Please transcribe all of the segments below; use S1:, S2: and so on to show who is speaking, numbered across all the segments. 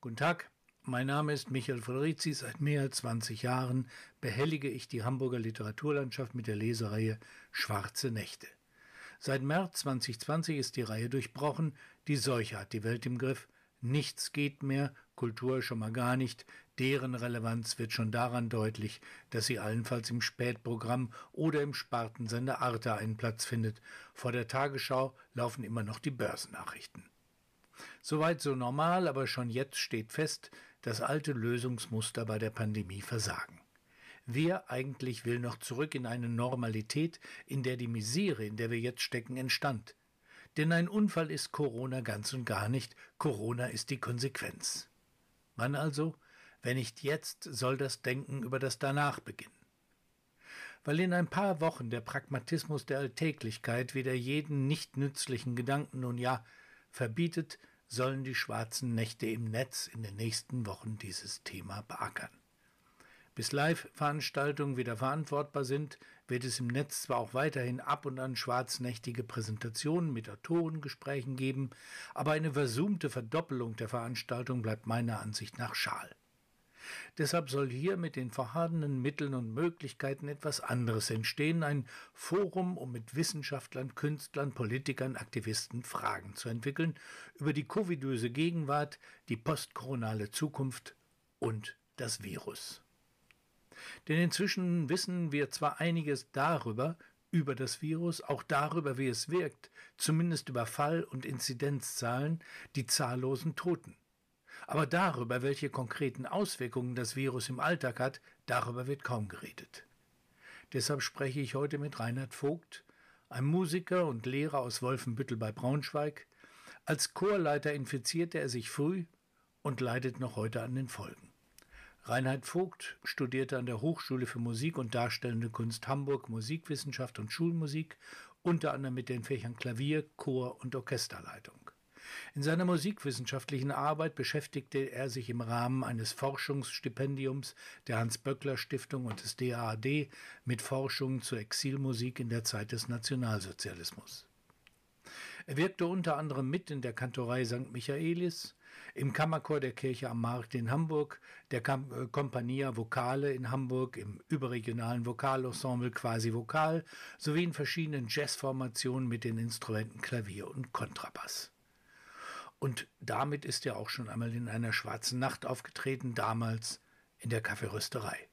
S1: Guten Tag, mein Name ist Michael Frederici. Seit mehr als 20 Jahren behellige ich die Hamburger Literaturlandschaft mit der Lesereihe Schwarze Nächte. Seit März 2020 ist die Reihe durchbrochen. Die Seuche hat die Welt im Griff. Nichts geht mehr, Kultur schon mal gar nicht. Deren Relevanz wird schon daran deutlich, dass sie allenfalls im Spätprogramm oder im Spartensender Arte einen Platz findet. Vor der Tagesschau laufen immer noch die Börsennachrichten. Soweit so normal, aber schon jetzt steht fest, dass alte Lösungsmuster bei der Pandemie versagen. Wer eigentlich will noch zurück in eine Normalität, in der die Misere, in der wir jetzt stecken, entstand? Denn ein Unfall ist Corona ganz und gar nicht, Corona ist die Konsequenz. Wann also? Wenn nicht jetzt, soll das Denken über das Danach beginnen. Weil in ein paar Wochen der Pragmatismus der Alltäglichkeit wieder jeden nicht nützlichen Gedanken nun ja verbietet, sollen die schwarzen Nächte im Netz in den nächsten Wochen dieses Thema beackern. Bis Live-Veranstaltungen wieder verantwortbar sind, wird es im Netz zwar auch weiterhin ab und an schwarznächtige Präsentationen mit Autorengesprächen geben, aber eine versummte Verdoppelung der Veranstaltung bleibt meiner Ansicht nach schal. Deshalb soll hier mit den vorhandenen Mitteln und Möglichkeiten etwas anderes entstehen, ein Forum, um mit Wissenschaftlern, Künstlern, Politikern, Aktivisten Fragen zu entwickeln über die covidöse Gegenwart, die postkoronale Zukunft und das Virus. Denn inzwischen wissen wir zwar einiges darüber, über das Virus, auch darüber, wie es wirkt, zumindest über Fall- und Inzidenzzahlen, die zahllosen Toten. Aber darüber, welche konkreten Auswirkungen das Virus im Alltag hat, darüber wird kaum geredet. Deshalb spreche ich heute mit Reinhard Vogt, einem Musiker und Lehrer aus Wolfenbüttel bei Braunschweig. Als Chorleiter infizierte er sich früh und leidet noch heute an den Folgen. Reinhard Vogt studierte an der Hochschule für Musik und Darstellende Kunst Hamburg Musikwissenschaft und Schulmusik, unter anderem mit den Fächern Klavier, Chor und Orchesterleitung. In seiner musikwissenschaftlichen Arbeit beschäftigte er sich im Rahmen eines Forschungsstipendiums der Hans-Böckler-Stiftung und des DAAD mit Forschungen zur Exilmusik in der Zeit des Nationalsozialismus. Er wirkte unter anderem mit in der Kantorei St. Michaelis, im Kammerchor der Kirche am Markt in Hamburg, der äh, Compagnia Vocale in Hamburg, im überregionalen Vokalensemble Quasi Vokal sowie in verschiedenen Jazzformationen mit den Instrumenten Klavier und Kontrabass. Und damit ist er auch schon einmal in einer schwarzen Nacht aufgetreten, damals in der Kaffeerösterei.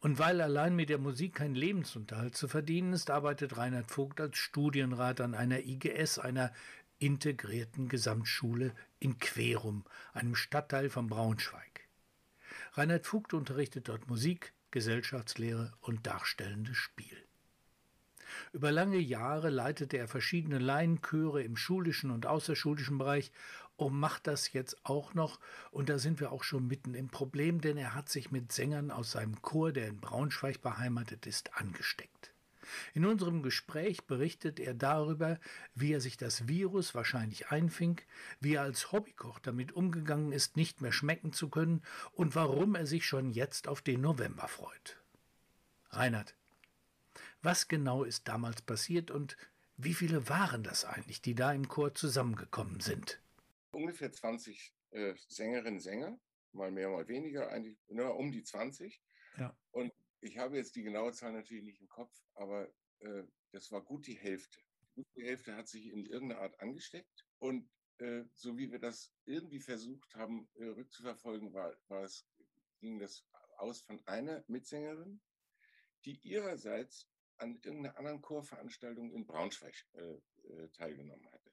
S1: Und weil allein mit der Musik kein Lebensunterhalt zu verdienen ist, arbeitet Reinhard Vogt als Studienrat an einer IGS, einer integrierten Gesamtschule in Querum, einem Stadtteil von Braunschweig. Reinhard Vogt unterrichtet dort Musik, Gesellschaftslehre und darstellendes Spiel. Über lange Jahre leitete er verschiedene Laienchöre im schulischen und außerschulischen Bereich und macht das jetzt auch noch. Und da sind wir auch schon mitten im Problem, denn er hat sich mit Sängern aus seinem Chor, der in Braunschweig beheimatet ist, angesteckt. In unserem Gespräch berichtet er darüber, wie er sich das Virus wahrscheinlich einfing, wie er als Hobbykoch damit umgegangen ist, nicht mehr schmecken zu können und warum er sich schon jetzt auf den November freut. Reinhard, was genau ist damals passiert und wie viele waren das eigentlich, die da im Chor zusammengekommen sind?
S2: Ungefähr 20 äh, Sängerinnen und Sänger, mal mehr, mal weniger, eigentlich nur um die 20. Ja. Und ich habe jetzt die genaue Zahl natürlich nicht im Kopf, aber äh, das war gut die Hälfte. Gut die Hälfte hat sich in irgendeiner Art angesteckt. Und äh, so wie wir das irgendwie versucht haben, äh, rückzuverfolgen, war, war es, ging das aus von einer Mitsängerin, die ihrerseits an irgendeiner anderen Chorveranstaltung in Braunschweig äh, äh, teilgenommen hatte.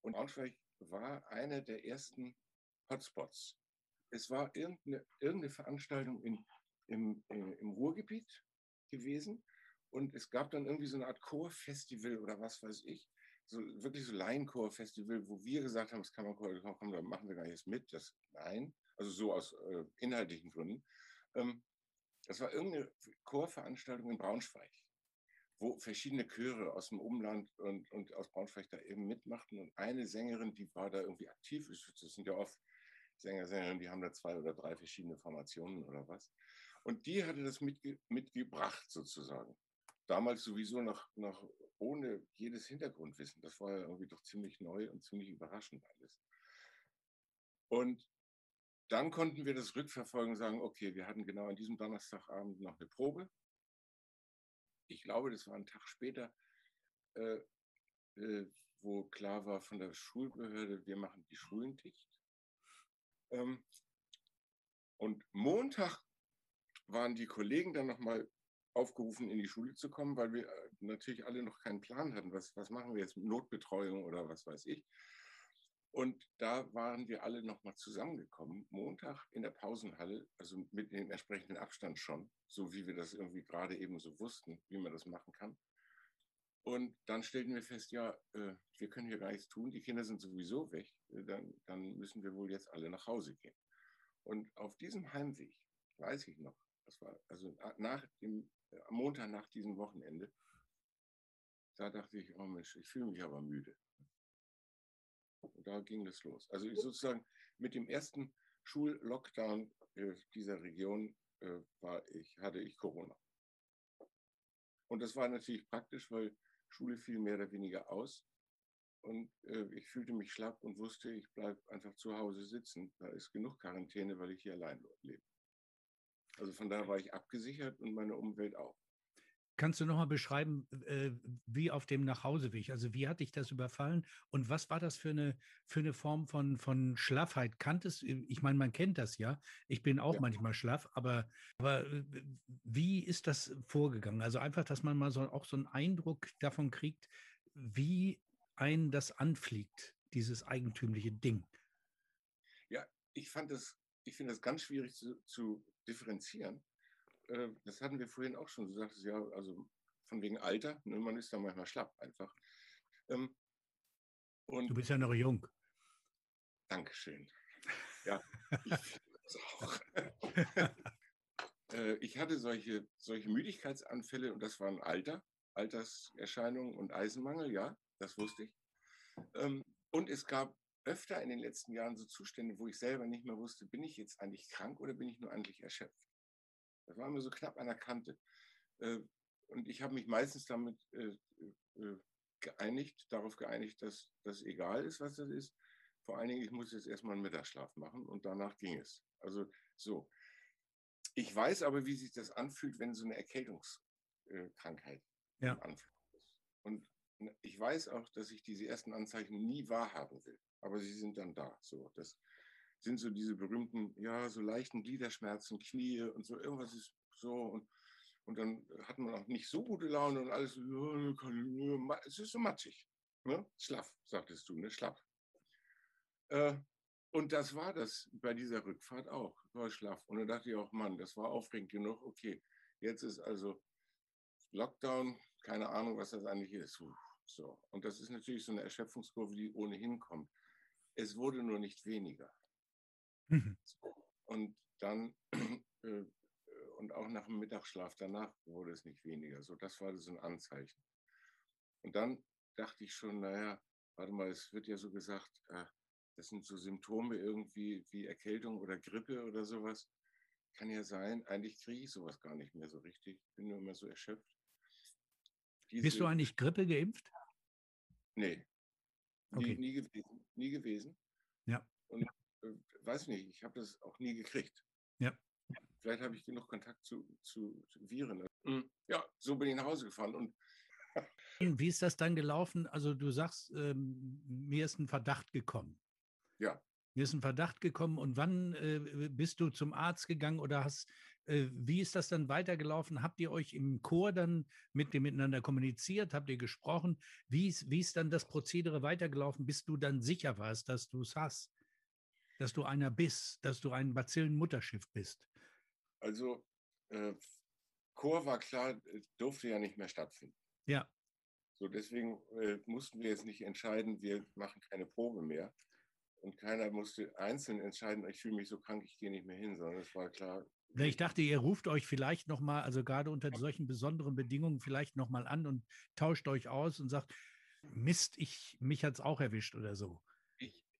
S2: Und Braunschweig war eine der ersten Hotspots. Es war irgendeine, irgendeine Veranstaltung in, im, äh, im Ruhrgebiet gewesen und es gab dann irgendwie so eine Art Chorfestival oder was weiß ich, so wirklich so Laienchorfestival, wo wir gesagt haben, das kann man komm, da machen wir gar nichts mit. Das, nein, also so aus äh, inhaltlichen Gründen. Ähm, das war irgendeine Chorveranstaltung in Braunschweig wo verschiedene Chöre aus dem Umland und, und aus Braunschweig da eben mitmachten. Und eine Sängerin, die war da irgendwie aktiv. Das sind ja oft Sänger, Sängerinnen, die haben da zwei oder drei verschiedene Formationen oder was. Und die hatte das mitge mitgebracht sozusagen. Damals sowieso noch, noch ohne jedes Hintergrundwissen. Das war ja irgendwie doch ziemlich neu und ziemlich überraschend alles. Und dann konnten wir das rückverfolgen und sagen, okay, wir hatten genau an diesem Donnerstagabend noch eine Probe. Ich glaube, das war ein Tag später, äh, äh, wo klar war von der Schulbehörde, wir machen die Schulen dicht. Ähm, und Montag waren die Kollegen dann nochmal aufgerufen, in die Schule zu kommen, weil wir äh, natürlich alle noch keinen Plan hatten. Was, was machen wir jetzt mit Notbetreuung oder was weiß ich. Und da waren wir alle nochmal zusammengekommen, Montag in der Pausenhalle, also mit dem entsprechenden Abstand schon, so wie wir das irgendwie gerade eben so wussten, wie man das machen kann. Und dann stellten wir fest, ja, äh, wir können hier gar nichts tun, die Kinder sind sowieso weg, äh, dann, dann müssen wir wohl jetzt alle nach Hause gehen. Und auf diesem Heimweg, weiß ich noch, das war also nach dem, äh, am Montag nach diesem Wochenende, da dachte ich, oh Mensch, ich fühle mich aber müde. Da ging es los. Also sozusagen mit dem ersten Schullockdown äh, dieser Region äh, war ich, hatte ich Corona. Und das war natürlich praktisch, weil Schule fiel mehr oder weniger aus. Und äh, ich fühlte mich schlapp und wusste, ich bleibe einfach zu Hause sitzen. Da ist genug Quarantäne, weil ich hier allein lebe. Also von daher war ich abgesichert und meine Umwelt auch.
S3: Kannst du nochmal beschreiben, äh, wie auf dem Nachhauseweg? Also wie hat dich das überfallen und was war das für eine, für eine Form von, von Schlaffheit? Kanntest ich meine, man kennt das ja. Ich bin auch ja. manchmal schlaff, aber, aber äh, wie ist das vorgegangen? Also einfach, dass man mal so auch so einen Eindruck davon kriegt, wie einen das anfliegt, dieses eigentümliche Ding.
S2: Ja, ich fand das, ich finde das ganz schwierig zu, zu differenzieren äh, das hatten wir vorhin auch schon. Du sagtest ja, also von wegen Alter, ne, man ist da manchmal schlapp einfach. Ähm,
S3: und du bist ja noch jung.
S2: Dankeschön. Ja, ich das auch. äh, ich hatte solche, solche Müdigkeitsanfälle und das waren Alter, Alterserscheinungen und Eisenmangel, ja, das wusste ich. Ähm, und es gab öfter in den letzten Jahren so Zustände, wo ich selber nicht mehr wusste, bin ich jetzt eigentlich krank oder bin ich nur eigentlich erschöpft? Das war immer so knapp an der Kante. Äh, und ich habe mich meistens damit äh, äh, geeinigt, darauf geeinigt, dass das egal ist, was das ist. Vor allen Dingen, ich muss jetzt erstmal einen Mittagsschlaf machen und danach ging es. Also so. Ich weiß aber, wie sich das anfühlt, wenn so eine Erkältungskrankheit ja. anfängt. Und ich weiß auch, dass ich diese ersten Anzeichen nie wahrhaben will. Aber sie sind dann da. So, das, sind so diese berühmten, ja, so leichten Gliederschmerzen, Knie und so, irgendwas ist so. Und, und dann hat man auch nicht so gute Laune und alles, es ist so matschig. Ne? Schlaff, sagtest du, ne? Schlapp. Äh, und das war das bei dieser Rückfahrt auch, war schlaff. Und dann dachte ich auch, Mann, das war aufregend genug. Okay, jetzt ist also Lockdown, keine Ahnung, was das eigentlich ist. So. Und das ist natürlich so eine Erschöpfungskurve, die ohnehin kommt. Es wurde nur nicht weniger. Mhm. Und dann, äh, und auch nach dem Mittagsschlaf danach wurde es nicht weniger. So, das war so ein Anzeichen. Und dann dachte ich schon, naja, warte mal, es wird ja so gesagt, äh, das sind so Symptome irgendwie wie Erkältung oder Grippe oder sowas. Kann ja sein, eigentlich kriege ich sowas gar nicht mehr so richtig. Bin nur immer so erschöpft.
S3: Diese, Bist du eigentlich Grippe geimpft?
S2: Nee. Okay. Nie, nie gewesen. Nie gewesen.
S3: Ja.
S2: Und weiß nicht, ich habe das auch nie gekriegt.
S3: Ja.
S2: Vielleicht habe ich genug Kontakt zu, zu, zu Viren. Mhm. Ja, so bin ich nach Hause gefahren. Und
S3: Wie ist das dann gelaufen? Also du sagst, ähm, mir ist ein Verdacht gekommen.
S2: Ja.
S3: Mir ist ein Verdacht gekommen und wann äh, bist du zum Arzt gegangen oder hast, äh, wie ist das dann weitergelaufen? Habt ihr euch im Chor dann mit dem miteinander kommuniziert? Habt ihr gesprochen? Wie ist, wie ist dann das Prozedere weitergelaufen, bis du dann sicher warst, dass du es hast? Dass du einer bist, dass du ein Bazillenmutterschiff bist?
S2: Also, äh, Chor war klar, durfte ja nicht mehr stattfinden.
S3: Ja.
S2: So, deswegen äh, mussten wir jetzt nicht entscheiden, wir machen keine Probe mehr. Und keiner musste einzeln entscheiden, ich fühle mich so krank, ich gehe nicht mehr hin, sondern es war klar.
S3: Ich dachte, ihr ruft euch vielleicht nochmal, also gerade unter solchen besonderen Bedingungen, vielleicht nochmal an und tauscht euch aus und sagt, Mist, ich, mich hat es auch erwischt oder so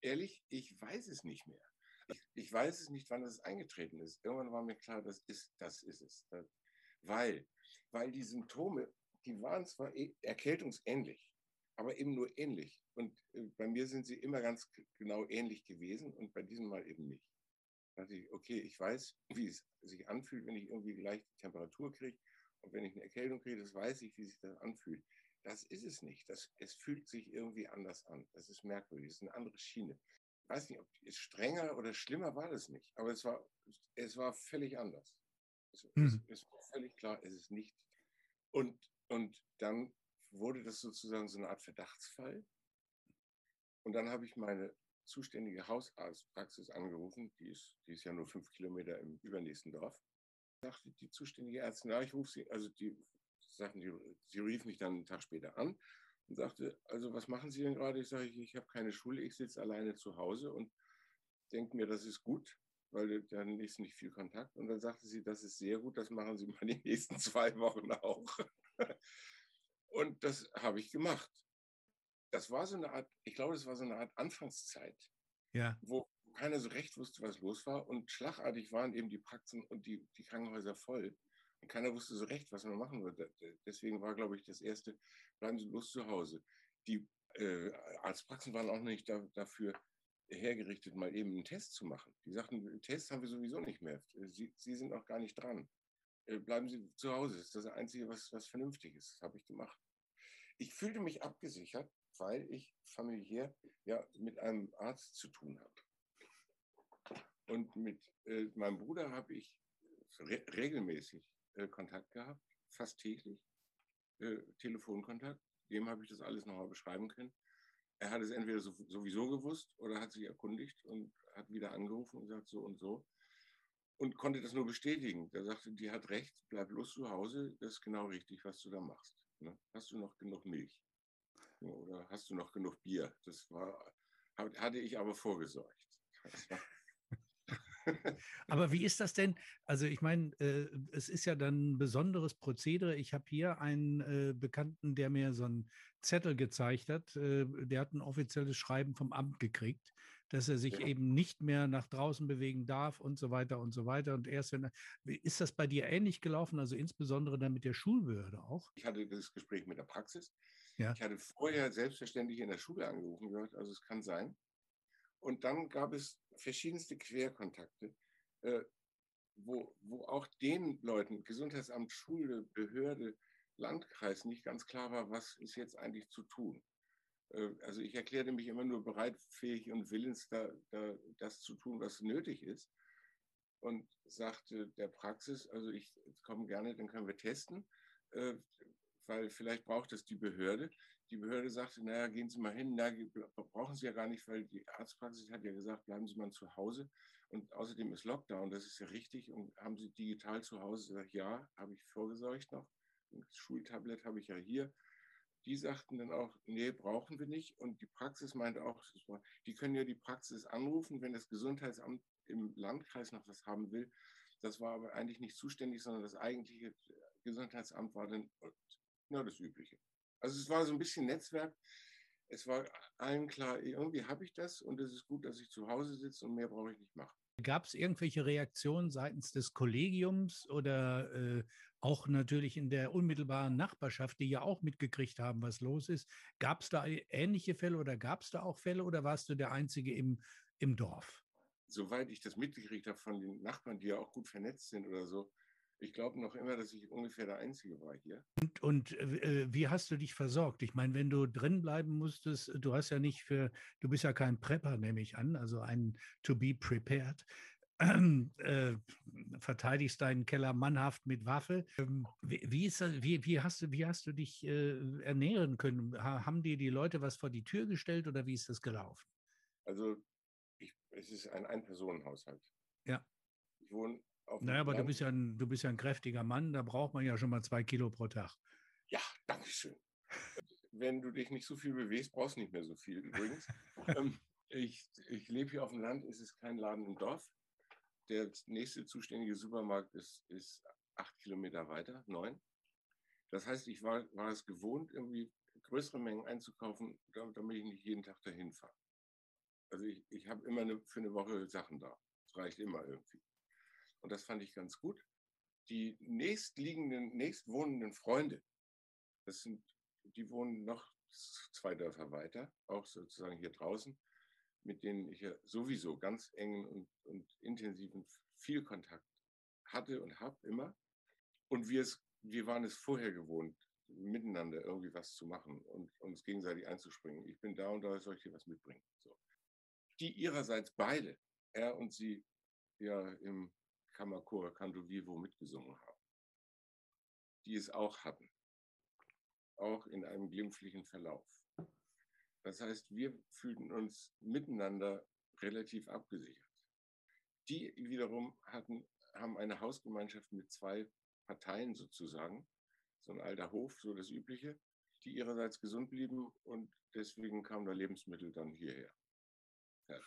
S2: ehrlich, ich weiß es nicht mehr. Ich, ich weiß es nicht, wann es eingetreten ist. Irgendwann war mir klar, das ist, das ist es. Weil, weil die Symptome, die waren zwar e, erkältungsähnlich, aber eben nur ähnlich. Und äh, bei mir sind sie immer ganz genau ähnlich gewesen und bei diesem Mal eben nicht. Da dachte ich, okay, ich weiß, wie es sich anfühlt, wenn ich irgendwie gleich die Temperatur kriege und wenn ich eine Erkältung kriege, das weiß ich, wie sich das anfühlt. Das ist es nicht. Das, es fühlt sich irgendwie anders an. Das ist merkwürdig. Das ist eine andere Schiene. Ich weiß nicht, ob es strenger oder schlimmer war das nicht, aber es war, es war völlig anders. Es, mhm. es, es war völlig klar, es ist nicht. Und, und dann wurde das sozusagen so eine Art Verdachtsfall. Und dann habe ich meine zuständige Hausarztpraxis angerufen, die ist, die ist ja nur fünf Kilometer im übernächsten Dorf. Sagte die zuständige Ärztin, ja, ich rufe sie, also die sagten, die, sie rief mich dann einen Tag später an und sagte, also was machen Sie denn gerade? Ich sage, ich, ich habe keine Schule, ich sitze alleine zu Hause und denke mir, das ist gut, weil dann ist nicht viel Kontakt. Und dann sagte sie, das ist sehr gut, das machen Sie mal die nächsten zwei Wochen auch. Und das habe ich gemacht. Das war so eine Art, ich glaube, das war so eine Art Anfangszeit, ja. wo keiner so recht wusste, was los war. Und schlagartig waren eben die Praxen und die, die Krankenhäuser voll. Keiner wusste so recht, was man machen würde. Deswegen war, glaube ich, das erste, bleiben Sie bloß zu Hause. Die äh, Arztpraxen waren auch nicht da, dafür hergerichtet, mal eben einen Test zu machen. Die sagten, Tests haben wir sowieso nicht mehr. Sie, Sie sind auch gar nicht dran. Äh, bleiben Sie zu Hause. Das ist das Einzige, was, was vernünftig ist. Das habe ich gemacht. Ich fühlte mich abgesichert, weil ich familiär ja mit einem Arzt zu tun habe. Und mit äh, meinem Bruder habe ich re regelmäßig äh, Kontakt gehabt, fast täglich, äh, Telefonkontakt. Dem habe ich das alles nochmal beschreiben können. Er hat es entweder so, sowieso gewusst oder hat sich erkundigt und hat wieder angerufen und gesagt, so und so und konnte das nur bestätigen. Der sagte, die hat recht, bleib bloß zu Hause, das ist genau richtig, was du da machst. Ne? Hast du noch genug Milch? Oder hast du noch genug Bier? Das war, hatte ich aber vorgesorgt.
S3: aber wie ist das denn? Also ich meine, äh, es ist ja dann ein besonderes Prozedere. Ich habe hier einen äh, Bekannten, der mir so einen Zettel gezeigt hat. Äh, der hat ein offizielles Schreiben vom Amt gekriegt dass er sich ja. eben nicht mehr nach draußen bewegen darf und so weiter und so weiter. Und erst wenn er, ist das bei dir ähnlich gelaufen, also insbesondere dann mit der Schulbehörde auch?
S2: Ich hatte das Gespräch mit der Praxis. Ja. Ich hatte vorher selbstverständlich in der Schule angerufen gehört, also es kann sein. Und dann gab es verschiedenste Querkontakte, äh, wo, wo auch den Leuten, Gesundheitsamt, Schule, Behörde, Landkreis nicht ganz klar war, was ist jetzt eigentlich zu tun. Äh, also ich erklärte mich immer nur bereit, fähig und willens, da, da, das zu tun, was nötig ist. Und sagte der Praxis, also ich komme gerne, dann können wir testen, äh, weil vielleicht braucht es die Behörde. Die Behörde sagte, naja, gehen Sie mal hin, na, brauchen Sie ja gar nicht, weil die Arztpraxis hat ja gesagt, bleiben Sie mal zu Hause. Und außerdem ist Lockdown, das ist ja richtig. Und haben Sie digital zu Hause? gesagt, ja, habe ich vorgesorgt noch. Ein Schultablet habe ich ja hier die sagten dann auch, nee, brauchen wir nicht. Und die Praxis meinte auch, die können ja die Praxis anrufen, wenn das Gesundheitsamt im Landkreis noch was haben will. Das war aber eigentlich nicht zuständig, sondern das eigentliche Gesundheitsamt war dann ja, das Übliche. Also es war so ein bisschen Netzwerk. Es war allen klar, irgendwie habe ich das und es ist gut, dass ich zu Hause sitze und mehr brauche ich nicht machen.
S3: Gab es irgendwelche Reaktionen seitens des Kollegiums oder äh, auch natürlich in der unmittelbaren Nachbarschaft, die ja auch mitgekriegt haben, was los ist? Gab es da ähnliche Fälle oder gab es da auch Fälle oder warst du der Einzige im, im Dorf?
S2: Soweit ich das mitgekriegt habe von den Nachbarn, die ja auch gut vernetzt sind oder so, ich glaube noch immer, dass ich ungefähr der Einzige war hier.
S3: Und, und äh, wie hast du dich versorgt? Ich meine, wenn du drin bleiben musstest, du hast ja nicht für, du bist ja kein Prepper, nehme ich an, also ein To Be Prepared. Äh, verteidigst deinen Keller mannhaft mit Waffe. Ähm, wie, wie, ist das, wie, wie, hast du, wie hast du dich äh, ernähren können? Ha, haben dir die Leute was vor die Tür gestellt oder wie ist das gelaufen?
S2: Also ich, es ist ein Ein-Personen-Haushalt.
S3: Ja.
S2: Ich wohne
S3: naja, aber du bist, ja ein, du bist ja ein kräftiger Mann, da braucht man ja schon mal zwei Kilo pro Tag.
S2: Ja, danke schön. Wenn du dich nicht so viel bewegst, brauchst du nicht mehr so viel übrigens. Ähm, ich ich lebe hier auf dem Land, es ist kein Laden im Dorf. Der nächste zuständige Supermarkt ist, ist acht Kilometer weiter, neun. Das heißt, ich war, war es gewohnt, irgendwie größere Mengen einzukaufen, damit ich nicht jeden Tag dahin fahre. Also ich, ich habe immer eine, für eine Woche Sachen da. Das reicht immer irgendwie. Und das fand ich ganz gut. Die nächstliegenden, nächstwohnenden Freunde, das sind, die wohnen noch zwei Dörfer weiter, auch sozusagen hier draußen, mit denen ich ja sowieso ganz engen und, und intensiven viel Kontakt hatte und habe immer. Und wir, es, wir waren es vorher gewohnt, miteinander irgendwie was zu machen und uns gegenseitig einzuspringen. Ich bin da und da soll ich dir was mitbringen. So. Die ihrerseits beide, er und sie, ja im Kammerchor Canto Vivo mitgesungen haben. Die es auch hatten. Auch in einem glimpflichen Verlauf. Das heißt, wir fühlten uns miteinander relativ abgesichert. Die wiederum hatten, haben eine Hausgemeinschaft mit zwei Parteien sozusagen, so ein alter Hof, so das Übliche, die ihrerseits gesund blieben und deswegen kamen da Lebensmittel dann hierher.
S3: Ja.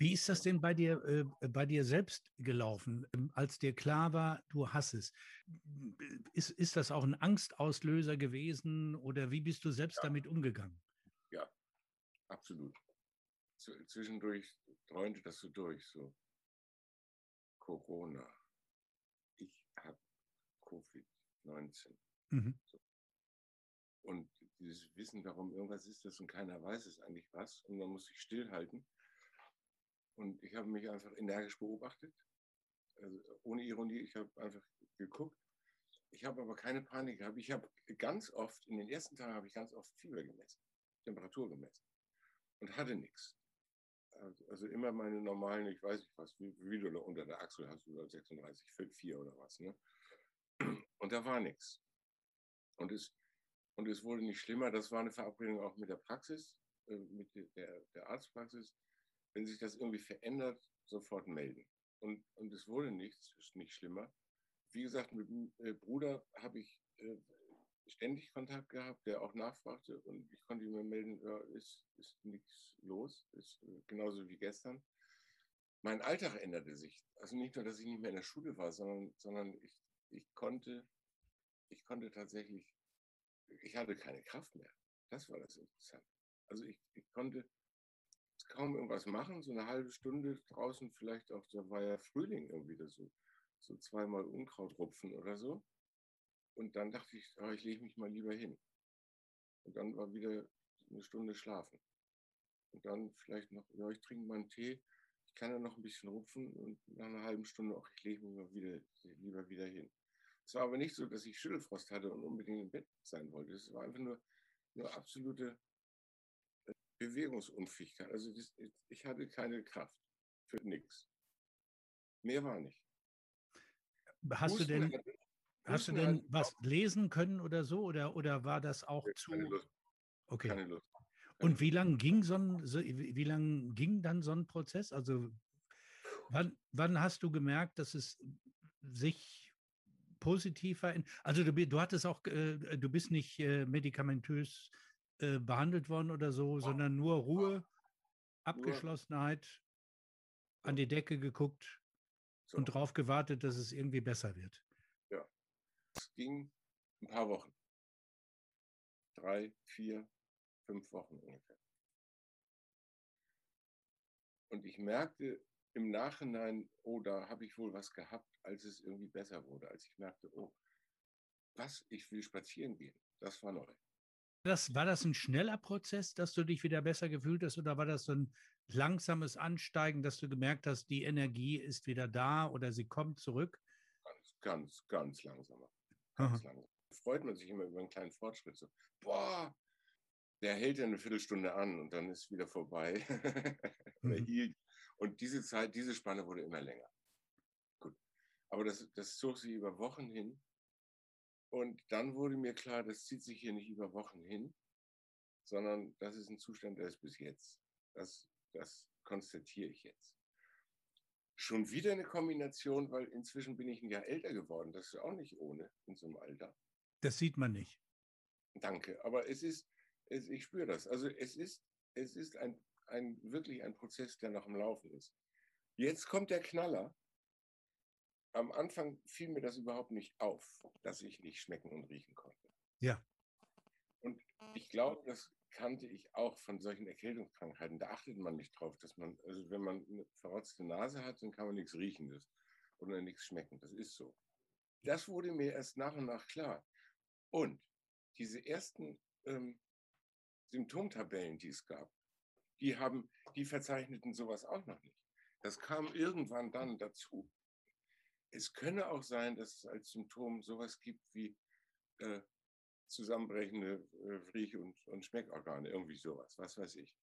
S3: Wie ist das denn bei dir, äh, bei dir selbst gelaufen, ähm, als dir klar war, du hast es? Ist, ist das auch ein Angstauslöser gewesen oder wie bist du selbst ja. damit umgegangen?
S2: Ja, absolut. Zwischendurch träumte das so durch, so Corona. Ich habe Covid-19. Mhm. So. Und dieses Wissen darum, irgendwas ist das und keiner weiß es eigentlich was und man muss sich stillhalten. Und ich habe mich einfach energisch beobachtet, also ohne Ironie, ich habe einfach geguckt. Ich habe aber keine Panik gehabt. Ich habe ganz oft, in den ersten Tagen habe ich ganz oft Fieber gemessen, Temperatur gemessen und hatte nichts. Also, also immer meine normalen, ich weiß nicht was, wie, wie du unter der Achsel hast, du 36, 4 oder was. Ne? Und da war nichts. Und es, und es wurde nicht schlimmer. Das war eine Verabredung auch mit der Praxis, äh, mit der, der Arztpraxis. Wenn sich das irgendwie verändert, sofort melden. Und, und es wurde nichts, ist nicht schlimmer. Wie gesagt, mit dem äh, Bruder habe ich äh, ständig Kontakt gehabt, der auch nachfragte und ich konnte ihm melden, ja, ist, ist nichts los, ist äh, genauso wie gestern. Mein Alltag änderte sich. Also nicht nur, dass ich nicht mehr in der Schule war, sondern, sondern ich, ich konnte, ich konnte tatsächlich, ich hatte keine Kraft mehr. Das war das Interessante. Also ich, ich konnte kaum irgendwas machen, so eine halbe Stunde draußen, vielleicht auch, da war ja Frühling irgendwie da so, so zweimal Unkraut rupfen oder so. Und dann dachte ich, oh, ich lege mich mal lieber hin. Und dann war wieder eine Stunde schlafen. Und dann vielleicht noch, ja, ich trinke mal einen Tee, ich kann ja noch ein bisschen rupfen und nach einer halben Stunde, auch ich lege mich mal wieder, lieber wieder hin. Es war aber nicht so, dass ich Schüttelfrost hatte und unbedingt im Bett sein wollte. Es war einfach nur, nur absolute Bewegungsunfähigkeit. Also das, ich hatte keine Kraft für nichts. Mehr war nicht.
S3: Hast Husten du denn, Hast du denn was lesen können oder so? Oder, oder war das auch
S2: Keine
S3: zu.
S2: Lust.
S3: Okay.
S2: Keine Lust.
S3: Und wie lange ging so ein, wie lang ging dann so ein Prozess? Also wann, wann hast du gemerkt, dass es sich positiv verändert? Also du, du hattest auch, äh, du bist nicht äh, medikamentös äh, behandelt worden oder so, sondern nur Ruhe, Abgeschlossenheit, an die Decke geguckt so. und darauf gewartet, dass es irgendwie besser wird.
S2: Es ging ein paar Wochen. Drei, vier, fünf Wochen ungefähr. Und ich merkte im Nachhinein, oh, da habe ich wohl was gehabt, als es irgendwie besser wurde. Als ich merkte, oh, was, ich will spazieren gehen. Das war neu.
S3: Das, war das ein schneller Prozess, dass du dich wieder besser gefühlt hast, oder war das so ein langsames Ansteigen, dass du gemerkt hast, die Energie ist wieder da oder sie kommt zurück?
S2: Ganz, ganz, ganz langsamer. Ganz langsam. Freut man sich immer über einen kleinen Fortschritt. So, boah, der hält ja eine Viertelstunde an und dann ist wieder vorbei. mhm. Und diese Zeit, diese Spanne wurde immer länger. Gut. Aber das, das zog sich über Wochen hin. Und dann wurde mir klar, das zieht sich hier nicht über Wochen hin, sondern das ist ein Zustand, der ist bis jetzt. Das, das konstatiere ich jetzt. Schon wieder eine Kombination, weil inzwischen bin ich ein Jahr älter geworden. Das ist auch nicht ohne in so einem Alter.
S3: Das sieht man nicht.
S2: Danke. Aber es ist, es, ich spüre das. Also es ist, es ist ein, ein, wirklich ein Prozess, der noch im Laufen ist. Jetzt kommt der Knaller. Am Anfang fiel mir das überhaupt nicht auf, dass ich nicht schmecken und riechen konnte.
S3: Ja.
S2: Und ich glaube, das kannte ich auch von solchen Erkältungskrankheiten. Da achtet man nicht drauf, dass man, also wenn man eine verrotzte Nase hat, dann kann man nichts riechen oder nichts schmecken. Das ist so. Das wurde mir erst nach und nach klar. Und diese ersten ähm, Symptomtabellen, die es gab, die haben, die verzeichneten sowas auch noch nicht. Das kam irgendwann dann dazu. Es könne auch sein, dass es als Symptom sowas gibt wie äh, zusammenbrechende äh, Riech- und, und Schmeckorgane, irgendwie sowas, was weiß ich.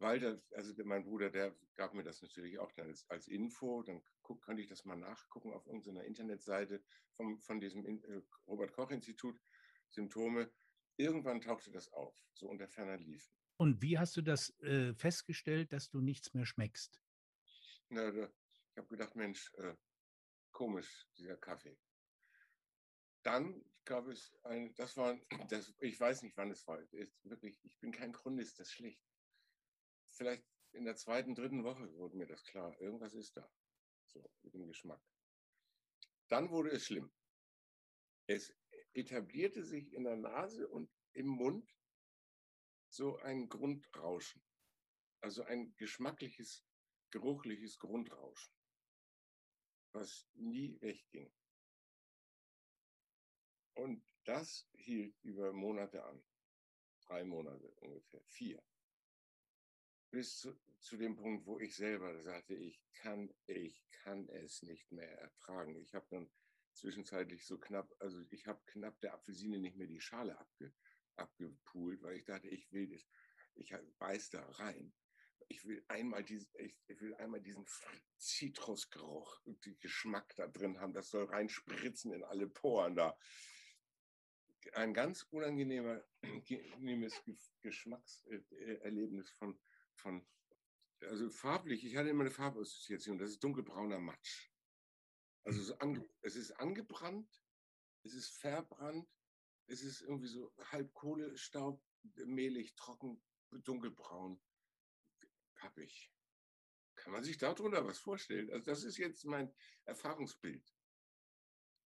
S2: Weil das, also mein Bruder, der gab mir das natürlich auch dann als, als Info, dann guck, konnte ich das mal nachgucken auf irgendeiner Internetseite vom, von diesem äh, Robert-Koch-Institut, Symptome. Irgendwann tauchte das auf, so unter ferner Liefen.
S1: Und wie hast du das äh, festgestellt, dass du nichts mehr schmeckst?
S2: Na, da, ich habe gedacht, Mensch, äh, komisch, dieser Kaffee. Dann gab es ein, das war, das, ich weiß nicht, wann es war. Ist wirklich, ich bin kein Chronist, das ist schlecht. Vielleicht in der zweiten, dritten Woche wurde mir das klar. Irgendwas ist da. So, mit dem Geschmack. Dann wurde es schlimm. Es etablierte sich in der Nase und im Mund so ein Grundrauschen. Also ein geschmackliches, geruchliches Grundrauschen, was nie wegging. Und das hielt über Monate an. Drei Monate ungefähr, vier. Bis zu, zu, dem Punkt, wo ich selber sagte, ich kann, ich kann es nicht mehr ertragen. Ich habe dann zwischenzeitlich so knapp, also ich habe knapp der Apfelsine nicht mehr die Schale abge, abgepult, weil ich dachte, ich will das, ich beiß da rein. Ich will einmal diesen, ich, will einmal diesen Zitrusgeruch, den Geschmack da drin haben. Das soll reinspritzen in alle Poren da ein ganz unangenehmes Geschmackserlebnis von, von, also farblich, ich hatte immer eine Farbassoziation, das ist dunkelbrauner Matsch. Also so ange, es ist angebrannt, es ist verbrannt, es ist irgendwie so halb Kohlestaub, mehlig, trocken, dunkelbraun, pappig. Kann man sich darunter was vorstellen? Also das ist jetzt mein Erfahrungsbild.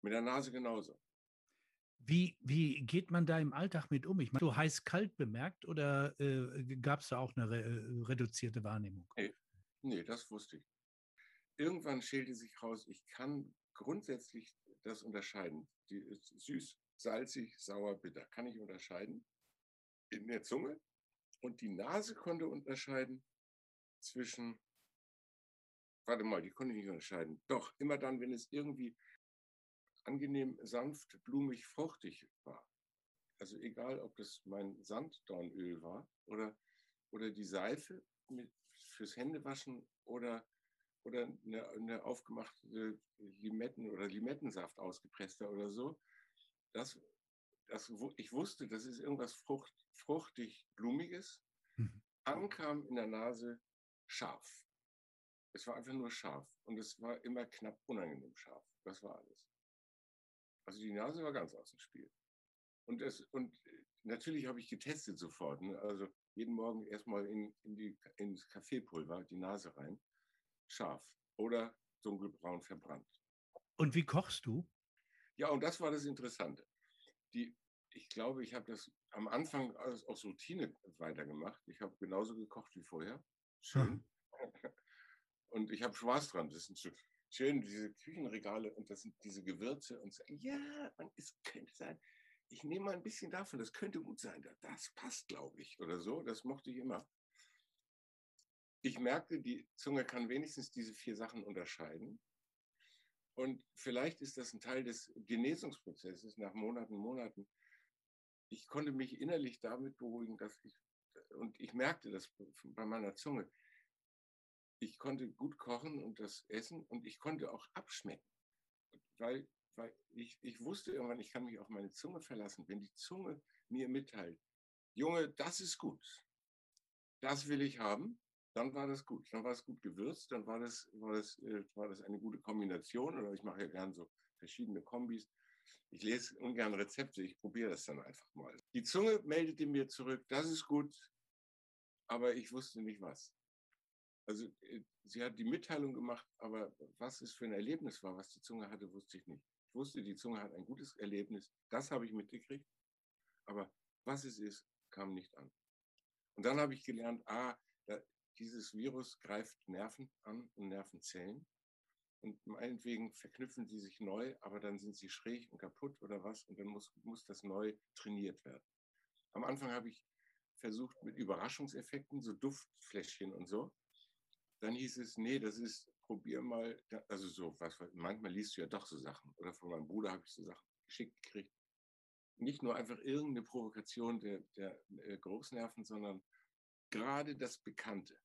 S2: Mit der Nase genauso.
S1: Wie, wie geht man da im Alltag mit um? Ich meine, so heiß-kalt bemerkt oder äh, gab es da auch eine re äh, reduzierte Wahrnehmung?
S2: Nee, nee, das wusste ich. Irgendwann schälte sich raus, ich kann grundsätzlich das unterscheiden. Die ist süß, salzig, sauer, bitter. Kann ich unterscheiden in der Zunge. Und die Nase konnte unterscheiden zwischen, warte mal, die konnte ich nicht unterscheiden. Doch, immer dann, wenn es irgendwie angenehm sanft, blumig, fruchtig war. Also egal, ob das mein Sanddornöl war oder, oder die Seife mit, fürs Händewaschen oder, oder eine, eine aufgemachte Limetten- oder Limettensaft ausgepresster oder so. Das, das, ich wusste, das ist irgendwas frucht, fruchtig, blumiges. Mhm. Ankam in der Nase scharf. Es war einfach nur scharf und es war immer knapp unangenehm scharf. Das war alles. Also die Nase war ganz aus dem Spiel. Und, es, und natürlich habe ich getestet sofort. Ne? Also jeden Morgen erstmal in, in die, ins Kaffeepulver die Nase rein. Scharf oder dunkelbraun verbrannt.
S1: Und wie kochst du?
S2: Ja, und das war das Interessante. Die, ich glaube, ich habe das am Anfang aus Routine weitergemacht. Ich habe genauso gekocht wie vorher. Schön. Hm. Und ich habe Spaß dran. Das sind schön diese Küchenregale und das sind diese Gewürze und so, ja, man, es könnte sein, ich nehme mal ein bisschen davon, das könnte gut sein, das passt, glaube ich, oder so, das mochte ich immer. Ich merkte, die Zunge kann wenigstens diese vier Sachen unterscheiden. Und vielleicht ist das ein Teil des Genesungsprozesses nach Monaten, Monaten. Ich konnte mich innerlich damit beruhigen, dass ich, und ich merkte das bei meiner Zunge, ich konnte gut kochen und das essen und ich konnte auch abschmecken, weil, weil ich, ich wusste irgendwann, ich kann mich auf meine Zunge verlassen. Wenn die Zunge mir mitteilt, Junge, das ist gut, das will ich haben, dann war das gut. Dann war es gut gewürzt, dann war das, war das, äh, war das eine gute Kombination. Oder ich mache ja gern so verschiedene Kombis. Ich lese ungern Rezepte, ich probiere das dann einfach mal. Die Zunge meldete mir zurück, das ist gut, aber ich wusste nicht was. Also äh, sie hat die Mitteilung gemacht, aber was es für ein Erlebnis war, was die Zunge hatte, wusste ich nicht. Ich wusste, die Zunge hat ein gutes Erlebnis, das habe ich mitgekriegt, aber was es ist, kam nicht an. Und dann habe ich gelernt, ah, dieses Virus greift Nerven an und Nervenzellen. Und meinetwegen verknüpfen sie sich neu, aber dann sind sie schräg und kaputt oder was und dann muss, muss das neu trainiert werden. Am Anfang habe ich versucht mit Überraschungseffekten, so Duftfläschchen und so. Dann hieß es, nee, das ist, probier mal, also so, was, manchmal liest du ja doch so Sachen. Oder von meinem Bruder habe ich so Sachen geschickt gekriegt. Nicht nur einfach irgendeine Provokation der, der äh, Geruchsnerven, sondern gerade das Bekannte,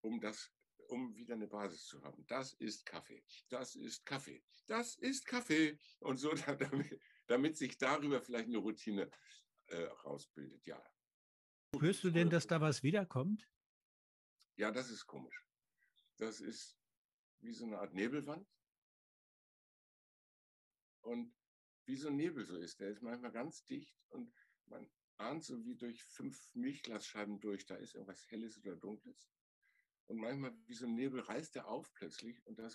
S2: um das um wieder eine Basis zu haben. Das ist Kaffee. Das ist Kaffee. Das ist Kaffee. Und so, damit, damit sich darüber vielleicht eine Routine äh, rausbildet, ja.
S1: Hörst du denn, dass da was wiederkommt?
S2: Ja, das ist komisch. Das ist wie so eine Art Nebelwand. Und wie so ein Nebel so ist. Der ist manchmal ganz dicht und man ahnt so wie durch fünf Milchglasscheiben durch, da ist irgendwas Helles oder Dunkles. Und manchmal wie so ein Nebel reißt er auf plötzlich und da,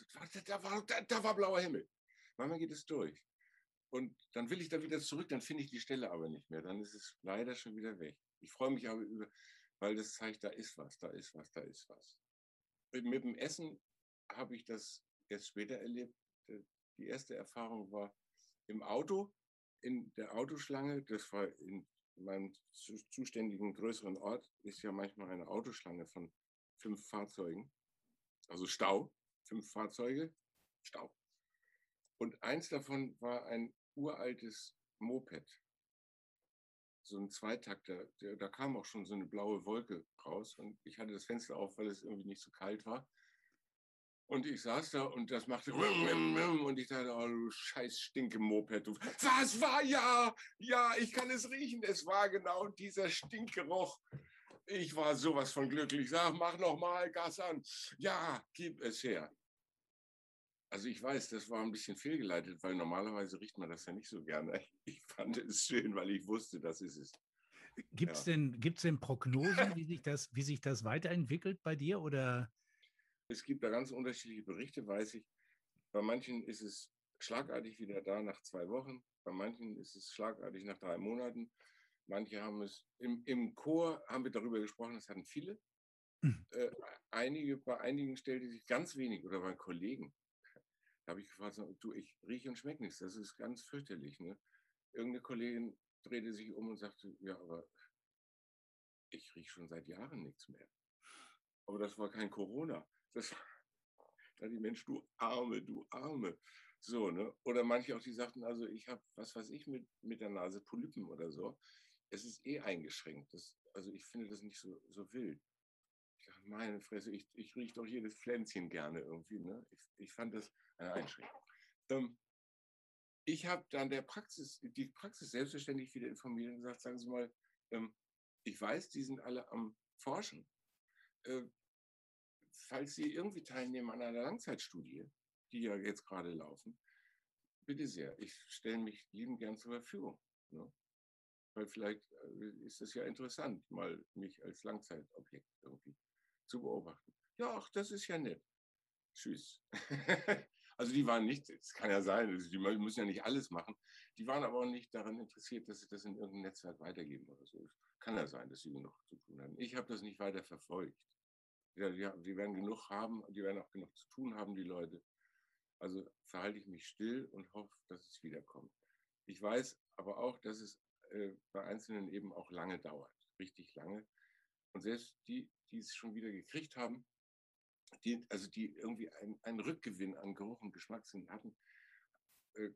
S2: da, war, da, da war blauer Himmel. Manchmal geht es durch. Und dann will ich da wieder zurück, dann finde ich die Stelle aber nicht mehr. Dann ist es leider schon wieder weg. Ich freue mich aber über, weil das zeigt, da ist was, da ist was, da ist was. Mit dem Essen habe ich das erst später erlebt. Die erste Erfahrung war im Auto, in der Autoschlange. Das war in meinem zuständigen größeren Ort, ist ja manchmal eine Autoschlange von fünf Fahrzeugen. Also Stau, fünf Fahrzeuge, Stau. Und eins davon war ein uraltes Moped. So ein Zweitakter. Der, da kam auch schon so eine blaue Wolke raus. Und ich hatte das Fenster auf, weil es irgendwie nicht so kalt war. Und ich saß da und das machte und ich dachte, oh du scheiß stinke Moped. Was war ja? Ja, ich kann es riechen. Es war genau dieser Stinkgeruch. Ich war sowas von glücklich. Sag, mach noch mal Gas an. Ja, gib es her. Also ich weiß, das war ein bisschen fehlgeleitet, weil normalerweise riecht man das ja nicht so gerne. Ich fand es schön, weil ich wusste, das ist es.
S1: Gibt es ja. denn, gibt's denn Prognosen, wie sich, das, wie sich das weiterentwickelt bei dir? Oder?
S2: Es gibt da ganz unterschiedliche Berichte, weiß ich. Bei manchen ist es schlagartig wieder da nach zwei Wochen. Bei manchen ist es schlagartig nach drei Monaten. Manche haben es, im, im Chor haben wir darüber gesprochen, das hatten viele. Mhm. Äh, einige, bei einigen stellte sich ganz wenig oder bei Kollegen. Da habe ich gefragt, du, ich rieche und schmecke nichts, das ist ganz fürchterlich. Ne? Irgendeine Kollegin drehte sich um und sagte, ja, aber ich rieche schon seit Jahren nichts mehr. Aber das war kein Corona. Das war die Mensch, du Arme, du Arme. So, ne? Oder manche auch, die sagten, also ich habe, was weiß ich, mit, mit der Nase Polypen oder so es ist eh eingeschränkt. Das, also ich finde das nicht so, so wild. Ich dachte, meine Fresse, ich, ich rieche doch jedes Pflänzchen gerne irgendwie. Ne? Ich, ich fand das eine Einschränkung. Ähm, ich habe dann der Praxis, die Praxis selbstverständlich wieder informiert und gesagt, sagen Sie mal, ähm, ich weiß, die sind alle am Forschen. Äh, falls Sie irgendwie teilnehmen an einer Langzeitstudie, die ja jetzt gerade laufen, bitte sehr, ich stelle mich lieben gern zur Verfügung. Ne? Weil vielleicht äh, ist es ja interessant, mal mich als Langzeitobjekt irgendwie zu beobachten. Ja, ach, das ist ja nett. Tschüss. also die waren nicht, es kann ja sein, also die müssen ja nicht alles machen. Die waren aber auch nicht daran interessiert, dass sie das in irgendeinem Netzwerk weitergeben oder so. Kann ja sein, dass sie genug zu tun haben. Ich habe das nicht weiter verfolgt. Ja, die, die werden genug haben, die werden auch genug zu tun haben, die Leute. Also verhalte ich mich still und hoffe, dass es wiederkommt. Ich weiß aber auch, dass es äh, bei Einzelnen eben auch lange dauert, richtig lange. Und selbst die, die es schon wieder gekriegt haben, die, also die irgendwie einen, einen Rückgewinn an Geruch und Geschmackssinn hatten, äh,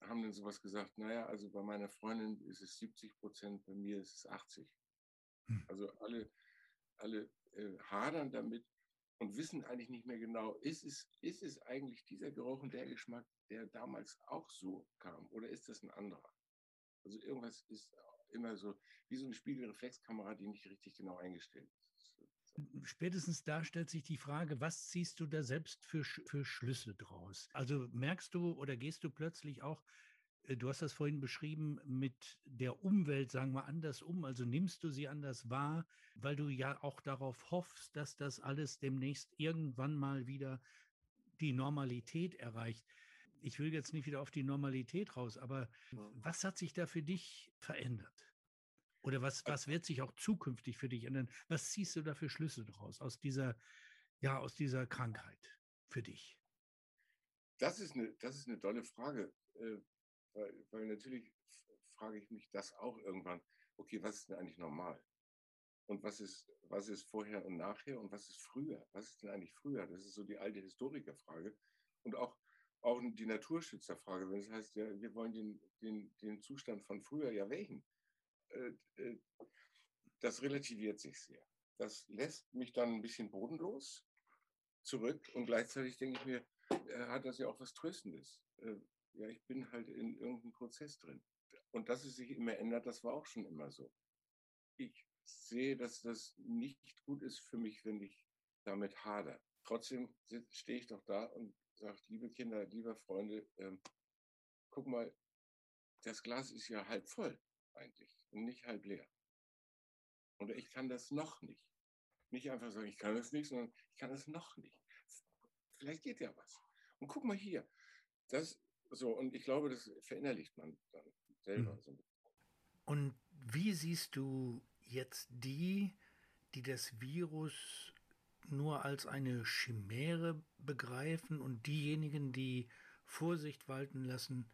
S2: haben dann sowas gesagt, naja, also bei meiner Freundin ist es 70 Prozent, bei mir ist es 80. Hm. Also alle, alle äh, hadern damit und wissen eigentlich nicht mehr genau, ist es, ist es eigentlich dieser Geruch und der Geschmack, der damals auch so kam oder ist das ein anderer? Also irgendwas ist immer so wie so eine Spiegelreflexkamera, die nicht richtig genau eingestellt ist.
S1: Spätestens da stellt sich die Frage, was ziehst du da selbst für, für Schlüsse draus? Also merkst du oder gehst du plötzlich auch, äh, du hast das vorhin beschrieben, mit der Umwelt, sagen wir, anders um? Also nimmst du sie anders wahr, weil du ja auch darauf hoffst, dass das alles demnächst irgendwann mal wieder die Normalität erreicht ich will jetzt nicht wieder auf die Normalität raus, aber was hat sich da für dich verändert? Oder was, was wird sich auch zukünftig für dich ändern? Was ziehst du da für Schlüsse daraus aus dieser, ja, aus dieser Krankheit für dich?
S2: Das ist eine, das ist eine tolle Frage, äh, weil, weil natürlich frage ich mich das auch irgendwann. Okay, was ist denn eigentlich normal? und was ist, was ist vorher und nachher und was ist früher? Was ist denn eigentlich früher? Das ist so die alte Historikerfrage und auch, auch die Naturschützerfrage. Wenn es heißt, ja, wir wollen den, den, den Zustand von früher, ja welchen? Äh, äh, das relativiert sich sehr. Das lässt mich dann ein bisschen bodenlos zurück und gleichzeitig denke ich mir, äh, hat das ja auch was Tröstendes. Ja, ich bin halt in irgendeinem Prozess drin. Und dass es sich immer ändert, das war auch schon immer so. Ich sehe, dass das nicht gut ist für mich, wenn ich damit hader. Trotzdem stehe ich doch da und sage, liebe Kinder, liebe Freunde, ähm, guck mal, das Glas ist ja halb voll eigentlich und nicht halb leer. Und ich kann das noch nicht. Nicht einfach sagen, ich kann das nicht, sondern ich kann das noch nicht. Vielleicht geht ja was. Und guck mal hier. Das, so, und ich glaube, das verinnerlicht man dann selber. Mhm.
S1: Und wie siehst du jetzt die, die das Virus nur als eine Chimäre begreifen und diejenigen, die Vorsicht walten lassen,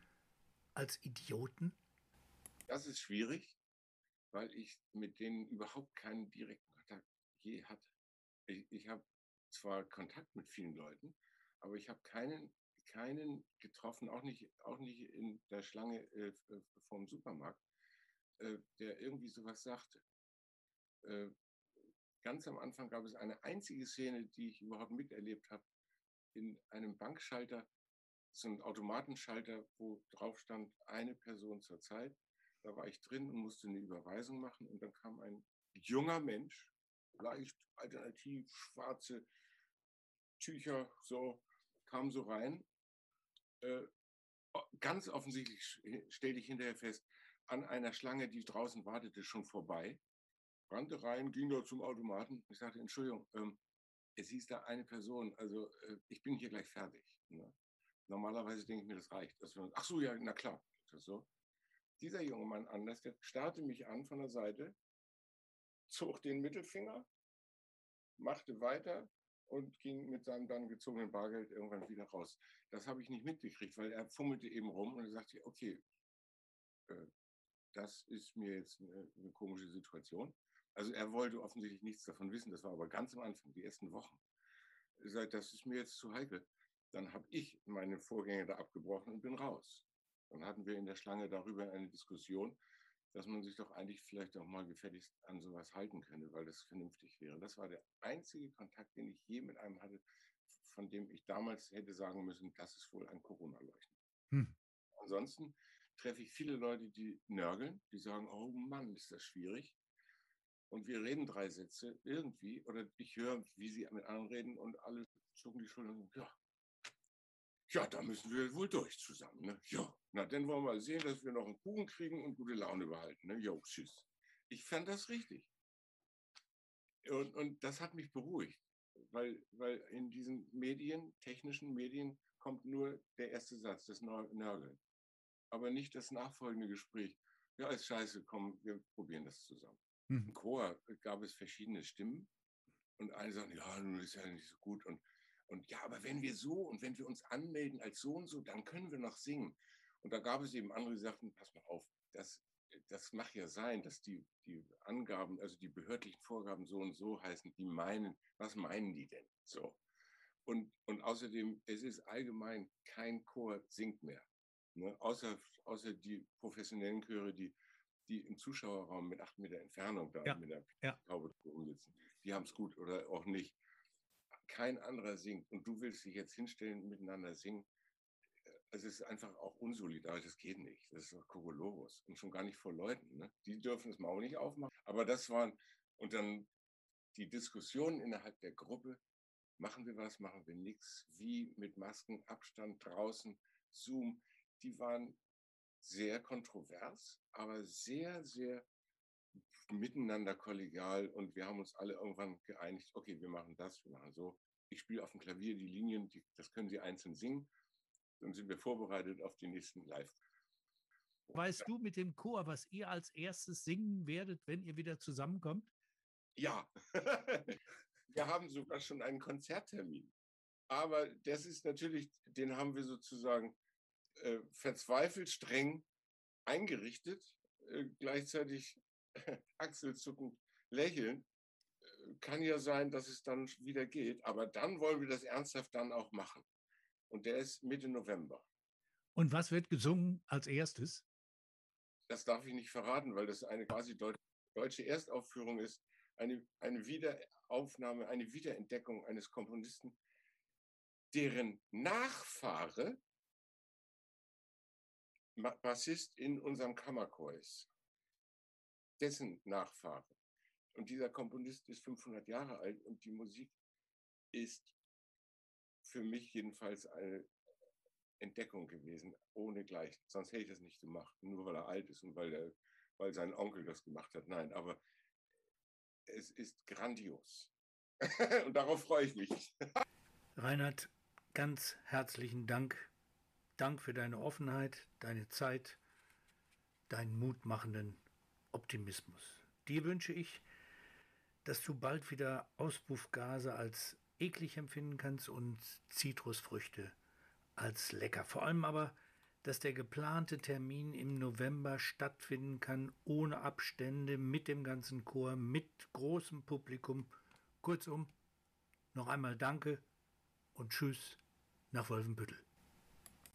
S1: als Idioten?
S2: Das ist schwierig, weil ich mit denen überhaupt keinen direkten Kontakt je hatte. Ich, ich habe zwar Kontakt mit vielen Leuten, aber ich habe keinen, keinen getroffen, auch nicht, auch nicht in der Schlange äh, vom Supermarkt, äh, der irgendwie sowas sagte. Äh, ganz am Anfang gab es eine einzige Szene, die ich überhaupt miterlebt habe, in einem Bankschalter, so ein Automatenschalter, wo drauf stand, eine Person zur Zeit. Da war ich drin und musste eine Überweisung machen und dann kam ein junger Mensch, leicht alternativ, schwarze Tücher, so, kam so rein. Äh, ganz offensichtlich stellte ich hinterher fest, an einer Schlange, die draußen wartete, schon vorbei rannte rein, ging dort zum Automaten. Ich sagte, Entschuldigung, ähm, es hieß da eine Person, also äh, ich bin hier gleich fertig. Ne? Normalerweise denke ich mir, das reicht. Das ach so, ja, na klar. So. Dieser junge Mann anders, der starrte mich an von der Seite, zog den Mittelfinger, machte weiter und ging mit seinem dann gezogenen Bargeld irgendwann wieder raus. Das habe ich nicht mitgekriegt, weil er fummelte eben rum und er sagte, okay, äh, das ist mir jetzt eine, eine komische Situation. Also er wollte offensichtlich nichts davon wissen. Das war aber ganz am Anfang, die ersten Wochen. Er sagt, das ist mir jetzt zu heikel. Dann habe ich meine Vorgänge da abgebrochen und bin raus. Dann hatten wir in der Schlange darüber eine Diskussion, dass man sich doch eigentlich vielleicht auch mal gefälligst an sowas halten könnte, weil das vernünftig wäre. Das war der einzige Kontakt, den ich je mit einem hatte, von dem ich damals hätte sagen müssen, das ist wohl ein Corona-Leuchten. Hm. Ansonsten treffe ich viele Leute, die nörgeln, die sagen, oh Mann, ist das schwierig und wir reden drei Sätze irgendwie, oder ich höre, wie sie mit anderen reden und alle zucken die Schultern und ja, ja, da müssen wir wohl durch zusammen. Ne? Ja, na, dann wollen wir mal sehen, dass wir noch einen Kuchen kriegen und gute Laune behalten. Ne? Jo, tschüss. Ich fand das richtig. Und, und das hat mich beruhigt, weil, weil in diesen Medien, technischen Medien, kommt nur der erste Satz, das Nörgeln. Aber nicht das nachfolgende Gespräch. Ja, ist scheiße, komm, wir probieren das zusammen. Mhm. Im Chor gab es verschiedene Stimmen und eine sagen, ja, nun ist ja nicht so gut und, und ja, aber wenn wir so und wenn wir uns anmelden als so und so, dann können wir noch singen. Und da gab es eben andere, die sagten, pass mal auf, das, das mag ja sein, dass die, die Angaben, also die behördlichen Vorgaben so und so heißen, die meinen, was meinen die denn? So. Und, und außerdem, es ist allgemein, kein Chor singt mehr. Ne? Außer, außer die professionellen Chöre, die die im Zuschauerraum mit acht Meter Entfernung da ja. mit der ja. Taube rumsitzen. Die haben es gut oder auch nicht. Kein anderer singt und du willst dich jetzt hinstellen und miteinander singen. Also es ist einfach auch unsolidarisch, das geht nicht. Das ist doch Kokolores und schon gar nicht vor Leuten. Ne? Die dürfen das Maul nicht aufmachen. Aber das waren, und dann die Diskussionen innerhalb der Gruppe, machen wir was, machen wir nichts, wie mit Masken, Abstand draußen, Zoom, die waren sehr kontrovers, aber sehr, sehr miteinander kollegial und wir haben uns alle irgendwann geeinigt, okay, wir machen das, wir machen so. Ich spiele auf dem Klavier die Linien, die, das können Sie einzeln singen. Dann sind wir vorbereitet auf die nächsten Live.
S1: Weißt du mit dem Chor, was ihr als erstes singen werdet, wenn ihr wieder zusammenkommt?
S2: Ja, wir haben sogar schon einen Konzerttermin. Aber das ist natürlich, den haben wir sozusagen äh, verzweifelt streng eingerichtet, äh, gleichzeitig achselzuckend lächeln. Äh, kann ja sein, dass es dann wieder geht, aber dann wollen wir das ernsthaft dann auch machen. Und der ist Mitte November.
S1: Und was wird gesungen als erstes?
S2: Das darf ich nicht verraten, weil das eine quasi deutsche Erstaufführung ist. Eine, eine Wiederaufnahme, eine Wiederentdeckung eines Komponisten, deren Nachfahre Bassist in unserem Kammerchor ist. Dessen Nachfahre. Und dieser Komponist ist 500 Jahre alt und die Musik ist für mich jedenfalls eine Entdeckung gewesen, ohne gleich. Sonst hätte ich das nicht gemacht, nur weil er alt ist und weil, der, weil sein Onkel das gemacht hat. Nein, aber es ist grandios. und darauf freue ich mich.
S1: Reinhard, ganz herzlichen Dank. Dank für deine Offenheit, deine Zeit, deinen mutmachenden Optimismus. Dir wünsche ich, dass du bald wieder Auspuffgase als eklig empfinden kannst und Zitrusfrüchte als lecker. Vor allem aber, dass der geplante Termin im November stattfinden kann, ohne Abstände, mit dem ganzen Chor, mit großem Publikum. Kurzum, noch einmal Danke und Tschüss nach Wolfenbüttel.